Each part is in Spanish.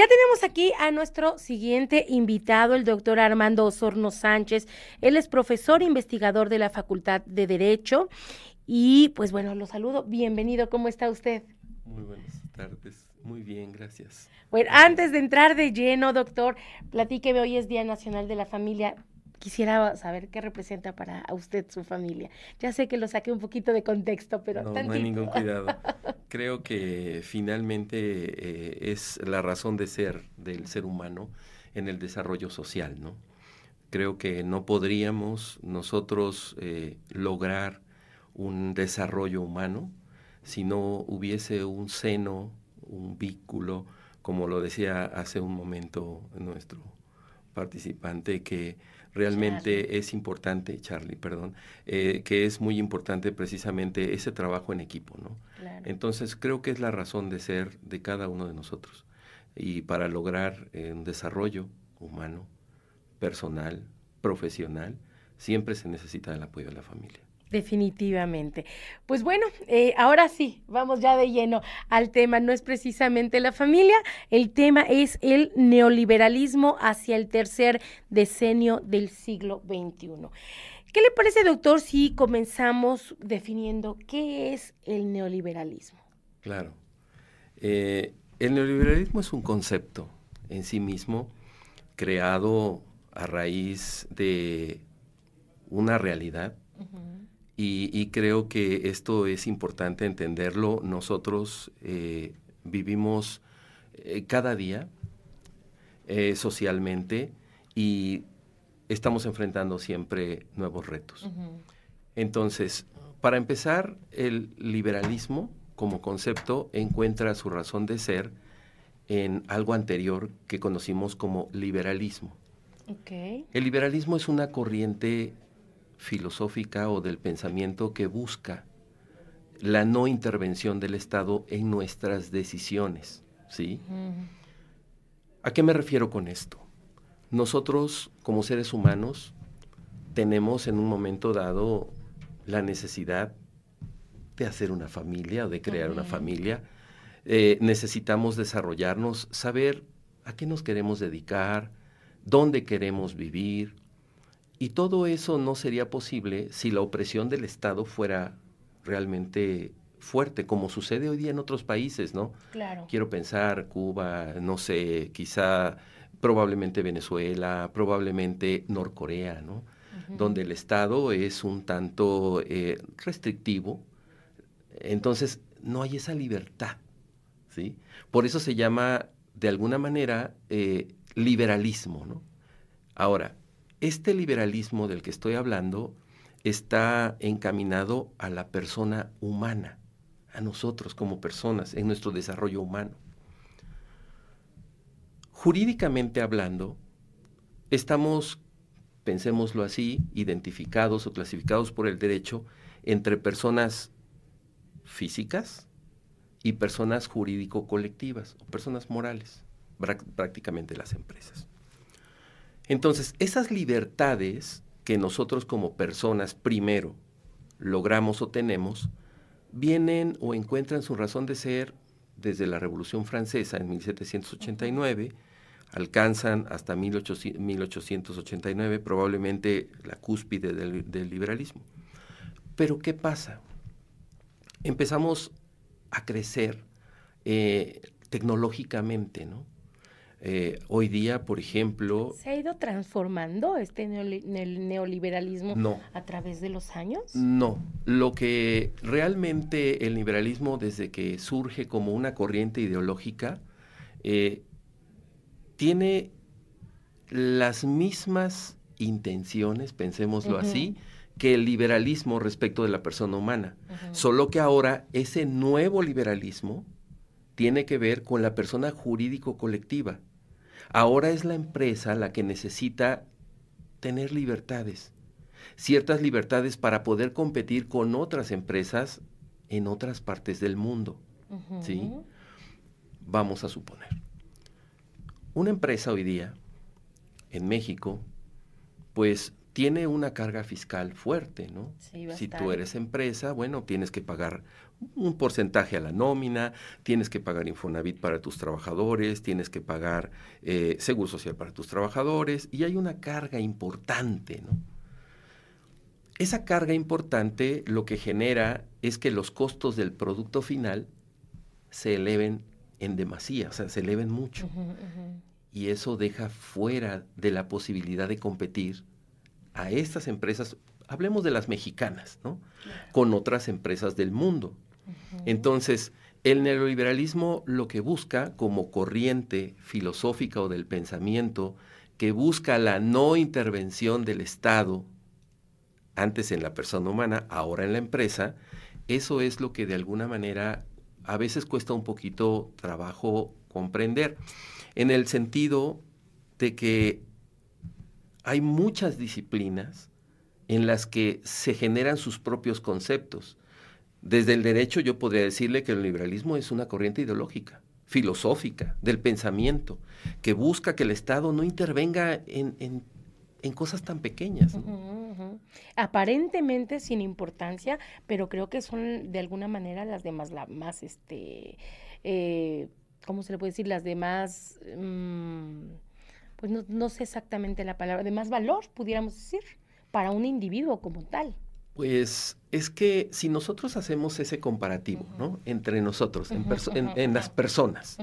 ya tenemos aquí a nuestro siguiente invitado, el doctor Armando Osorno Sánchez. Él es profesor e investigador de la Facultad de Derecho. Y pues bueno, lo saludo. Bienvenido, ¿cómo está usted? Muy buenas tardes. Muy bien, gracias. Bueno, antes de entrar de lleno, doctor, platíqueme, hoy es Día Nacional de la Familia. Quisiera saber qué representa para usted su familia. Ya sé que lo saqué un poquito de contexto, pero no, no hay ningún cuidado. Creo que finalmente eh, es la razón de ser del ser humano en el desarrollo social, ¿no? Creo que no podríamos nosotros eh, lograr un desarrollo humano si no hubiese un seno, un vínculo, como lo decía hace un momento nuestro participante, que realmente es importante, Charlie, perdón, eh, que es muy importante precisamente ese trabajo en equipo, ¿no? Entonces creo que es la razón de ser de cada uno de nosotros y para lograr eh, un desarrollo humano, personal, profesional, siempre se necesita el apoyo de la familia. Definitivamente. Pues bueno, eh, ahora sí, vamos ya de lleno al tema. No es precisamente la familia, el tema es el neoliberalismo hacia el tercer decenio del siglo XXI. ¿Qué le parece, doctor, si comenzamos definiendo qué es el neoliberalismo? Claro. Eh, el neoliberalismo es un concepto en sí mismo creado a raíz de una realidad. Y, creo que esto es importante entenderlo. Nosotros eh, vivimos eh, cada día eh, socialmente y estamos enfrentando siempre nuevos retos. Entonces, para empezar, el liberalismo como concepto encuentra su razón de ser en algo anterior que conocimos como liberalismo. El liberalismo es una corriente filosófica o del pensamiento que busca la no intervención del Estado en nuestras decisiones, ¿sí? ¿A qué me refiero con esto? Nosotros, como seres humanos, tenemos en un momento dado la necesidad de hacer una familia o de crear una familia. Eh, necesitamos desarrollarnos, saber a qué nos queremos dedicar, dónde queremos vivir, y todo eso no sería posible si la opresión del Estado fuera realmente fuerte, como sucede hoy día en otros países, ¿no? Claro. Quiero pensar Cuba, no sé, quizá probablemente Venezuela, probablemente Norcorea, ¿no? Donde el Estado es un tanto eh, restrictivo, entonces no hay esa libertad, ¿sí? Por eso se llama, de alguna manera, eh, liberalismo, ¿no? Ahora, este liberalismo del que estoy hablando está encaminado a la persona humana, a nosotros como personas, en nuestro desarrollo humano. Jurídicamente hablando, estamos, pensémoslo así, identificados o clasificados por el derecho entre personas físicas y personas jurídico-colectivas o personas morales, prácticamente las empresas. Entonces, esas libertades que nosotros como personas primero logramos o tenemos, vienen o encuentran su razón de ser desde la Revolución Francesa en 1789, alcanzan hasta 1889 probablemente la cúspide del, liberalismo. Pero ¿qué pasa? Empezamos a crecer eh, tecnológicamente, ¿no? Eh, hoy día, por ejemplo... ¿Se ha ido transformando este neoliberalismo a través de los años? No, lo que realmente el liberalismo desde que surge como una corriente ideológica, eh, tiene las mismas intenciones, pensémoslo así, que el liberalismo respecto de la persona humana. Solo que ahora ese nuevo liberalismo tiene que ver con la persona jurídico colectiva. Ahora es la empresa la que necesita tener libertades, ciertas libertades para poder competir con otras empresas en otras partes del mundo. ¿Sí? Vamos a suponer. Una empresa hoy día, en México, pues tiene una carga fiscal fuerte, ¿no? si tú eres empresa, bueno, tienes que pagar un porcentaje a la nómina, tienes que pagar Infonavit para tus trabajadores, tienes que pagar eh, Seguro Social para tus trabajadores, y hay una carga importante, ¿no? Esa carga importante lo que genera es que los costos del producto final se eleven en demasía, o sea, se eleven mucho. Y eso deja fuera de la posibilidad de competir a estas empresas, hablemos de las mexicanas, ¿no? Con otras empresas del mundo. Entonces, el neoliberalismo lo que busca como corriente filosófica o del pensamiento, que busca la no intervención del Estado, antes en la persona humana, ahora en la empresa, eso es lo que de alguna manera a veces cuesta un poquito trabajo comprender, en el sentido de que hay muchas disciplinas en las que se generan sus propios conceptos. Desde el derecho yo podría decirle que el liberalismo es una corriente ideológica, filosófica, del pensamiento, que busca que el Estado no intervenga en, cosas tan pequeñas. Aparentemente sin importancia, pero creo que son de alguna manera las demás, la más, este, eh, ¿cómo se le puede decir? Las demás, mm, pues no, no sé exactamente la palabra, de más valor, pudiéramos decir, para un individuo como tal. Pues es que si nosotros hacemos ese comparativo, ¿no? Entre nosotros, en, las personas,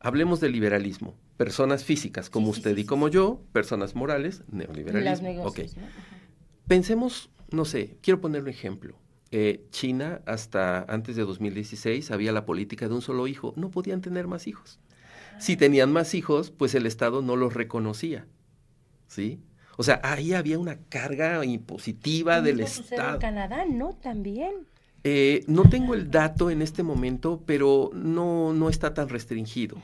hablemos de liberalismo, personas físicas como usted y como yo, personas morales, neoliberalismo. Las Pensemos, no sé, quiero poner un ejemplo. Eh, China, hasta antes de 2016, había la política de un solo hijo. No podían tener más hijos. Si tenían más hijos, pues el Estado no los reconocía. ¿Sí? O sea, ahí había una carga impositiva del Estado. En Canadá, ¿no? También. Eh, no tengo el dato en este momento, pero no, no está tan restringido.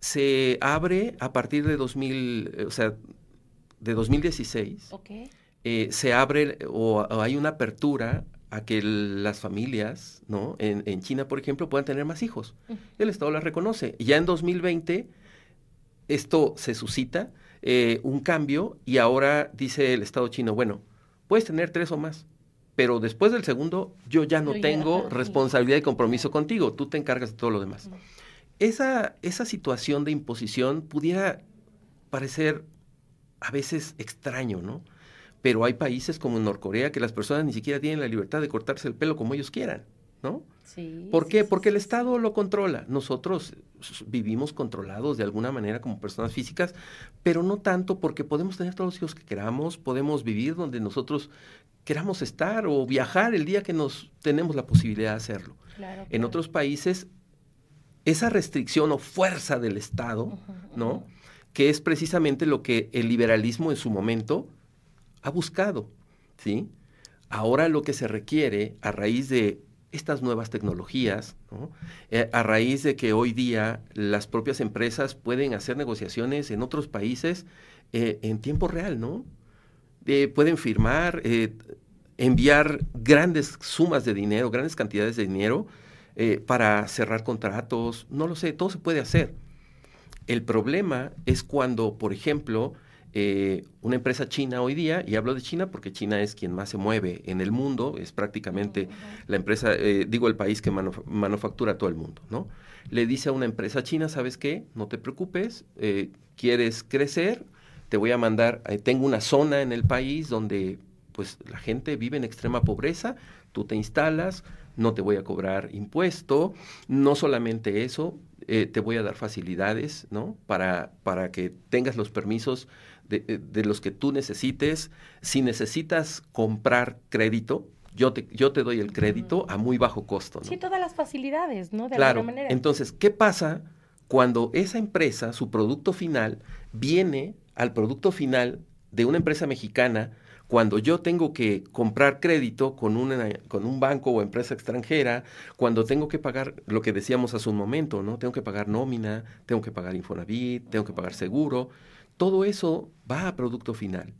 Se abre a partir de 2000, eh, o sea, de 2016. Eh, se abre o, hay una apertura a que las familias, ¿no? En, en, China, por ejemplo, puedan tener más hijos. El Estado las reconoce. Ya en 2020 esto se suscita eh, un cambio y ahora dice el Estado chino, bueno, puedes tener tres o más, pero después del segundo yo ya no tengo responsabilidad y compromiso contigo, tú te encargas de todo lo demás. Esa, esa situación de imposición pudiera parecer a veces extraño, ¿no? Pero hay países como en Norcorea que las personas ni siquiera tienen la libertad de cortarse el pelo como ellos quieran, ¿no? ¿Por qué? Porque el Estado lo controla. Nosotros vivimos controlados de alguna manera como personas físicas, pero no tanto porque podemos tener todos los hijos que queramos, podemos vivir donde nosotros queramos estar o viajar el día que nos tenemos la posibilidad de hacerlo. En otros países, esa restricción o fuerza del Estado, ¿no? Que es precisamente lo que el liberalismo en su momento ha buscado, ¿sí? Ahora lo que se requiere a raíz de estas nuevas tecnologías, eh, a raíz de que hoy día las propias empresas pueden hacer negociaciones en otros países eh, en tiempo real, ¿no? Eh, pueden firmar, enviar grandes sumas de dinero, grandes cantidades de dinero para cerrar contratos, no lo sé, todo se puede hacer. El problema es cuando, por ejemplo, eh, una empresa china hoy día, y hablo de China porque China es quien más se mueve en el mundo, es prácticamente la empresa, eh, digo el país que manufactura todo el mundo, ¿no? Le dice a una empresa china, ¿sabes qué? No te preocupes, eh, quieres crecer, te voy a mandar, tengo una zona en el país donde pues la gente vive en extrema pobreza, tú te instalas, no te voy a cobrar impuesto, no solamente eso, te voy a dar facilidades, ¿no? Para, para que tengas los permisos eh, de, los que tú necesites. Si necesitas comprar crédito, yo te, yo te doy el crédito a muy bajo costo. Sí, todas las facilidades, ¿no? De claro. Alguna manera. Entonces, ¿qué pasa cuando esa empresa, su producto final, viene al producto final de una empresa mexicana? Cuando yo tengo que comprar crédito con, una, con un banco o empresa extranjera, cuando tengo que pagar lo que decíamos hace un momento, ¿no? Tengo que pagar nómina, tengo que pagar Infonavit, tengo que pagar seguro todo eso va a producto final.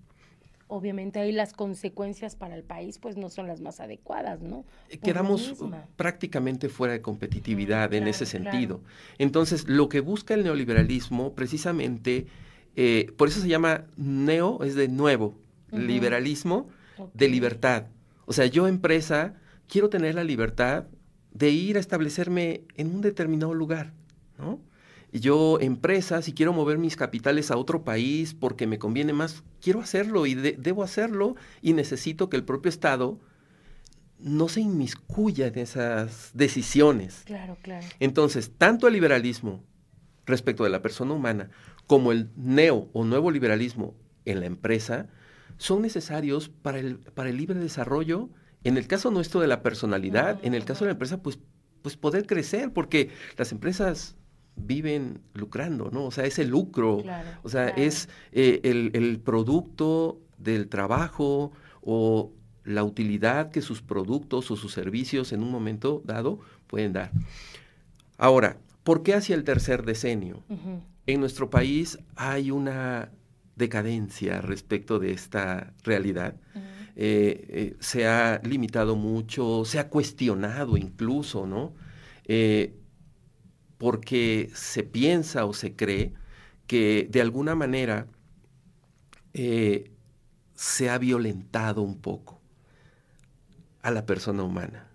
Obviamente ahí las consecuencias para el país pues no son las más adecuadas, ¿no? Eh, quedamos prácticamente fuera de competitividad en ese sentido. Entonces, lo que busca el neoliberalismo precisamente, eh, por eso se llama neo, es de nuevo, liberalismo de libertad. O sea, yo empresa quiero tener la libertad de ir a establecerme en un determinado lugar, ¿no? Yo, empresa, si quiero mover mis capitales a otro país porque me conviene más, quiero hacerlo y debo hacerlo y necesito que el propio Estado no se inmiscuya en esas decisiones. Claro, claro. Entonces, tanto el liberalismo respecto de la persona humana como el neo o nuevo liberalismo en la empresa son necesarios para el, para el libre desarrollo, en el caso nuestro de la personalidad, en el caso de la empresa, pues, pues poder crecer, porque las empresas viven lucrando, ¿no? O sea, es el lucro, o sea, es eh, el, el, producto del trabajo o la utilidad que sus productos o sus servicios en un momento dado pueden dar. Ahora, ¿por qué hacia el tercer decenio? En nuestro país hay una decadencia respecto de esta realidad. Eh, eh, se ha limitado mucho, se ha cuestionado incluso, ¿no? Eh, porque se piensa o se cree que de alguna manera se ha violentado un poco a la persona humana,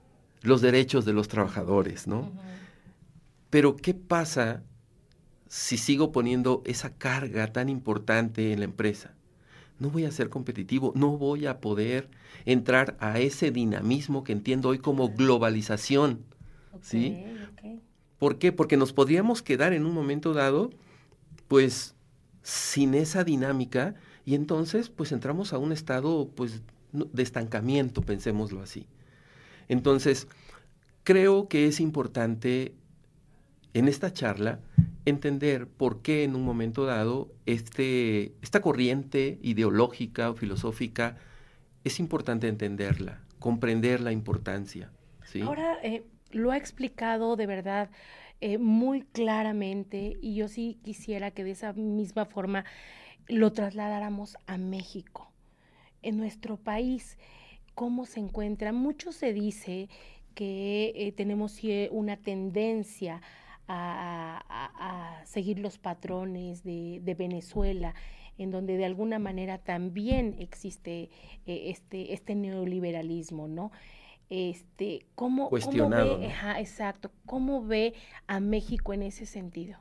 los derechos de los trabajadores, ¿no? Pero ¿qué pasa si sigo poniendo esa carga tan importante en la empresa? No voy a ser competitivo, no voy a poder entrar a ese dinamismo que entiendo hoy como globalización, ¿sí? ¿Por qué? Porque nos podríamos quedar en un momento dado, pues, sin esa dinámica y entonces, pues, entramos a un estado, pues, de estancamiento, pensémoslo así. Entonces, creo que es importante en esta charla entender por qué en un momento dado este, esta corriente ideológica o filosófica es importante entenderla, comprender la importancia. ¿sí? Ahora eh, lo ha explicado de verdad eh, muy claramente y yo sí quisiera que de esa misma forma lo trasladáramos a México en nuestro país, ¿cómo se encuentra? Mucho se dice que eh, tenemos una tendencia a, seguir los patrones de, Venezuela, en donde de alguna manera también existe eh, este, este neoliberalismo, ¿no? Este, ¿cómo, Cuestionado, ve, exacto, ¿cómo ve a México en ese sentido?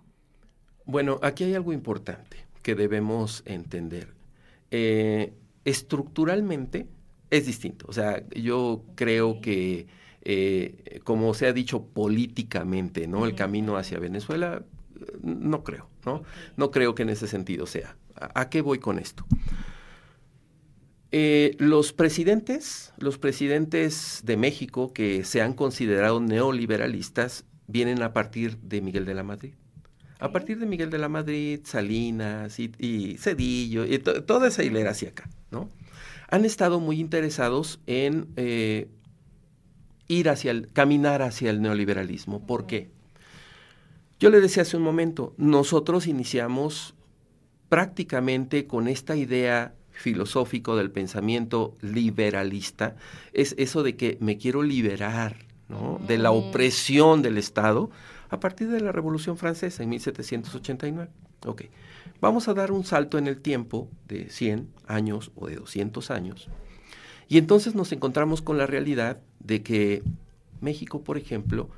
Bueno, aquí hay algo importante que debemos entender. Eh, estructuralmente es distinto. O sea, yo creo que, eh, como se ha dicho políticamente, ¿no? El camino hacia Venezuela, no creo, ¿no? No creo que en ese sentido sea. ¿A, qué voy con esto? Eh, los presidentes, los presidentes de México que se han considerado neoliberalistas, vienen a partir de Miguel de la Madrid. A partir de Miguel de la Madrid, Salinas y, Cedillo, y toda esa hilera hacia acá, ¿no? Han estado muy interesados en eh, ir hacia el, caminar hacia el neoliberalismo. ¿Por qué? Yo le decía hace un momento, nosotros iniciamos prácticamente con esta idea filosófico del pensamiento liberalista, es eso de que me quiero liberar ¿no? de la opresión del Estado, a partir de la Revolución Francesa en 1789. Ok, vamos a dar un salto en el tiempo de 100 años o de 200 años. Y entonces nos encontramos con la realidad de que México, por ejemplo,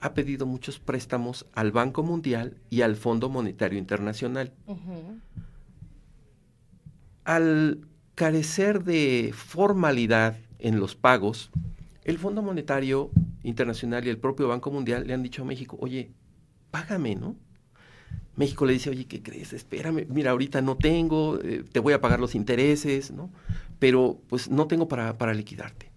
ha pedido muchos préstamos al Banco Mundial y al Fondo Monetario Internacional. Al carecer de formalidad en los pagos, el Fondo Monetario Internacional y el propio Banco Mundial le han dicho a México, oye, págame, ¿no? México le dice, oye, ¿qué crees? Espérame, mira, ahorita no tengo, eh, te voy a pagar los intereses, ¿no? Pero pues no tengo para, para liquidarte.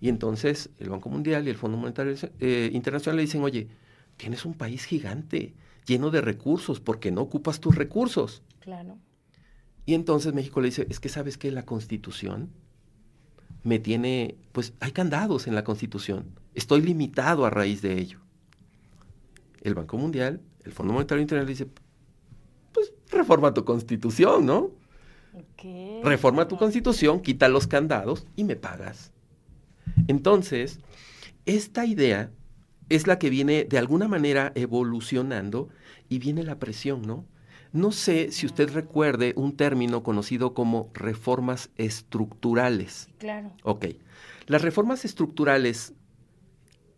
Y entonces el Banco Mundial y el Fondo Monetario eh, Internacional le dicen, oye, tienes un país gigante, lleno de recursos, ¿por qué no ocupas tus recursos? Claro. Y entonces México le dice, es que sabes que la constitución me tiene, pues hay candados en la Constitución. Estoy limitado a raíz de ello. El Banco Mundial, el Fondo Monetario Internacional dice, pues reforma tu Constitución, ¿no? Reforma tu Constitución, quita los candados y me pagas. Entonces, esta idea es la que viene de alguna manera evolucionando y viene la presión, ¿no? No sé si usted recuerde un término conocido como reformas estructurales. Claro. Ok. Las reformas estructurales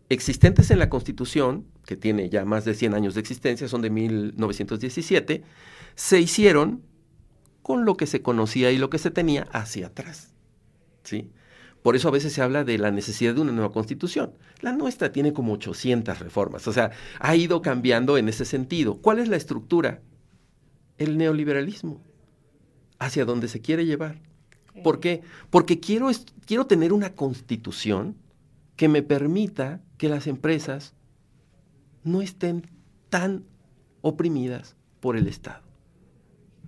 existentes en la Constitución, que tiene ya más de 100 años de existencia, son de 1917, se hicieron con lo que se conocía y lo que se tenía hacia atrás. ¿sí? Por eso a veces se habla de la necesidad de una nueva constitución. La nuestra tiene como 800 reformas, o sea, ha ido cambiando en ese sentido. ¿Cuál es la estructura? El neoliberalismo, hacia donde se quiere llevar. ¿Por qué? Porque quiero, quiero tener una constitución que me permita que las empresas no estén tan oprimidas por el Estado.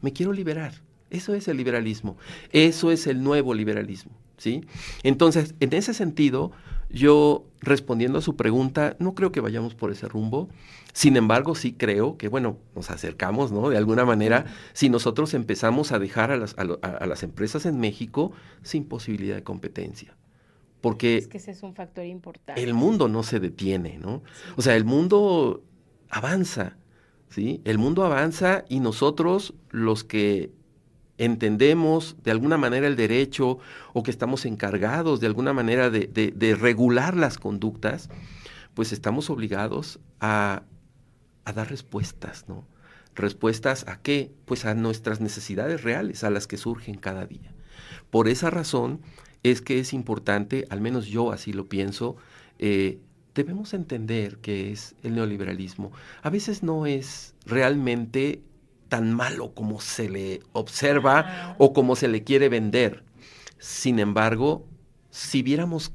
Me quiero liberar. Eso es el liberalismo. Eso es el nuevo liberalismo. ¿sí? Entonces, en ese sentido, yo respondiendo a su pregunta, no creo que vayamos por ese rumbo. Sin embargo, sí creo que, bueno, nos acercamos, ¿no? De alguna manera, si nosotros empezamos a dejar a las, a las empresas en México sin posibilidad de competencia. Porque es que ese es un factor importante. El mundo no se detiene, ¿no? O sea, el mundo avanza, ¿sí? El mundo avanza y nosotros, los que entendemos de alguna manera el derecho o que estamos encargados de alguna manera de, de, regular las conductas, pues estamos obligados a, a dar respuestas, ¿no? ¿Respuestas a qué? Pues a nuestras necesidades reales, a las que surgen cada día. Por esa razón, es que es importante, al menos yo así lo pienso, eh, debemos entender que es el neoliberalismo. A veces no es realmente tan malo como se le observa o como se le quiere vender. Sin embargo, si viéramos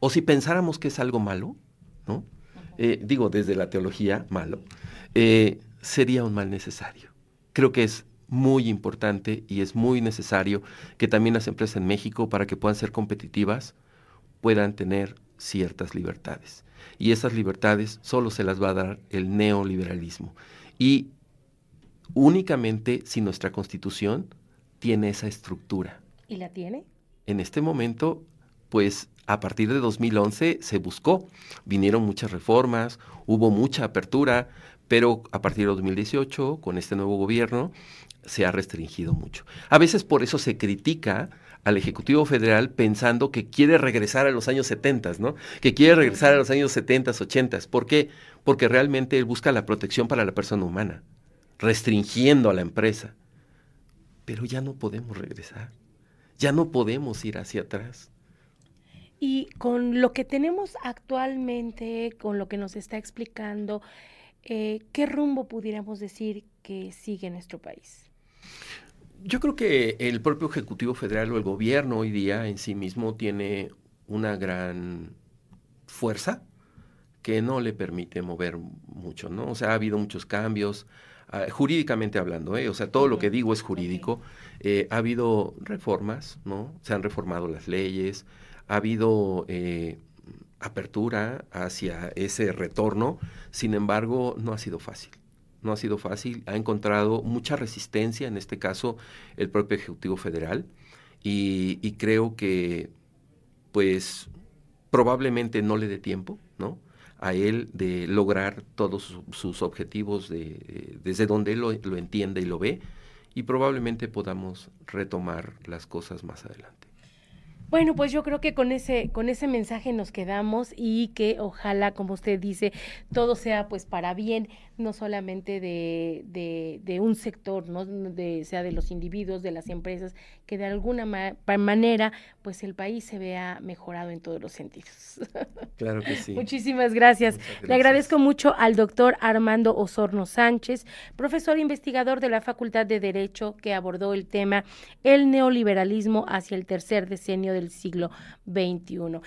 o si pensáramos que es algo malo, ¿no? Eh, digo desde la teología, malo, eh, sería un mal necesario. Creo que es muy importante y es muy necesario que también las empresas en México, para que puedan ser competitivas, puedan tener ciertas libertades. Y esas libertades solo se las va a dar el neoliberalismo. Y únicamente si nuestra constitución tiene esa estructura. ¿Y la tiene? En este momento, pues a partir de 2011 se buscó, vinieron muchas reformas, hubo mucha apertura, pero a partir de 2018, con este nuevo gobierno, se ha restringido mucho. A veces por eso se critica al Ejecutivo Federal pensando que quiere regresar a los años 70, ¿no? Que quiere regresar a los años 70, 80. ¿Por qué? Porque realmente él busca la protección para la persona humana, restringiendo a la empresa. Pero ya no podemos regresar. Ya no podemos ir hacia atrás. Y con lo que tenemos actualmente, con lo que nos está explicando, eh, ¿qué rumbo pudiéramos decir que sigue nuestro país? Yo creo que el propio Ejecutivo Federal o el gobierno hoy día en sí mismo tiene una gran fuerza que no le permite mover mucho, ¿no? O sea, ha habido muchos cambios, ah, jurídicamente hablando, ¿eh? O sea, todo lo que digo es jurídico. Eh, ha habido reformas, ¿no? Se han reformado las leyes, ha habido eh, apertura hacia ese retorno, sin embargo, no ha sido fácil no ha sido fácil, ha encontrado mucha resistencia, en este caso el propio Ejecutivo Federal, y, creo que pues probablemente no le dé tiempo, ¿no? A él de lograr todos sus objetivos de, desde donde él lo, lo entiende y lo ve, y probablemente podamos retomar las cosas más adelante. Bueno, pues yo creo que con ese, con ese mensaje nos quedamos y que ojalá, como usted dice, todo sea pues para bien, no solamente de, de, de un sector, no de, sea de los individuos, de las empresas, que de alguna manera pues el país se vea mejorado en todos los sentidos. Claro que sí. Muchísimas gracias. Le agradezco mucho al doctor Armando Osorno Sánchez, profesor investigador de la Facultad de Derecho, que abordó el tema el neoliberalismo hacia el tercer decenio del siglo XXI.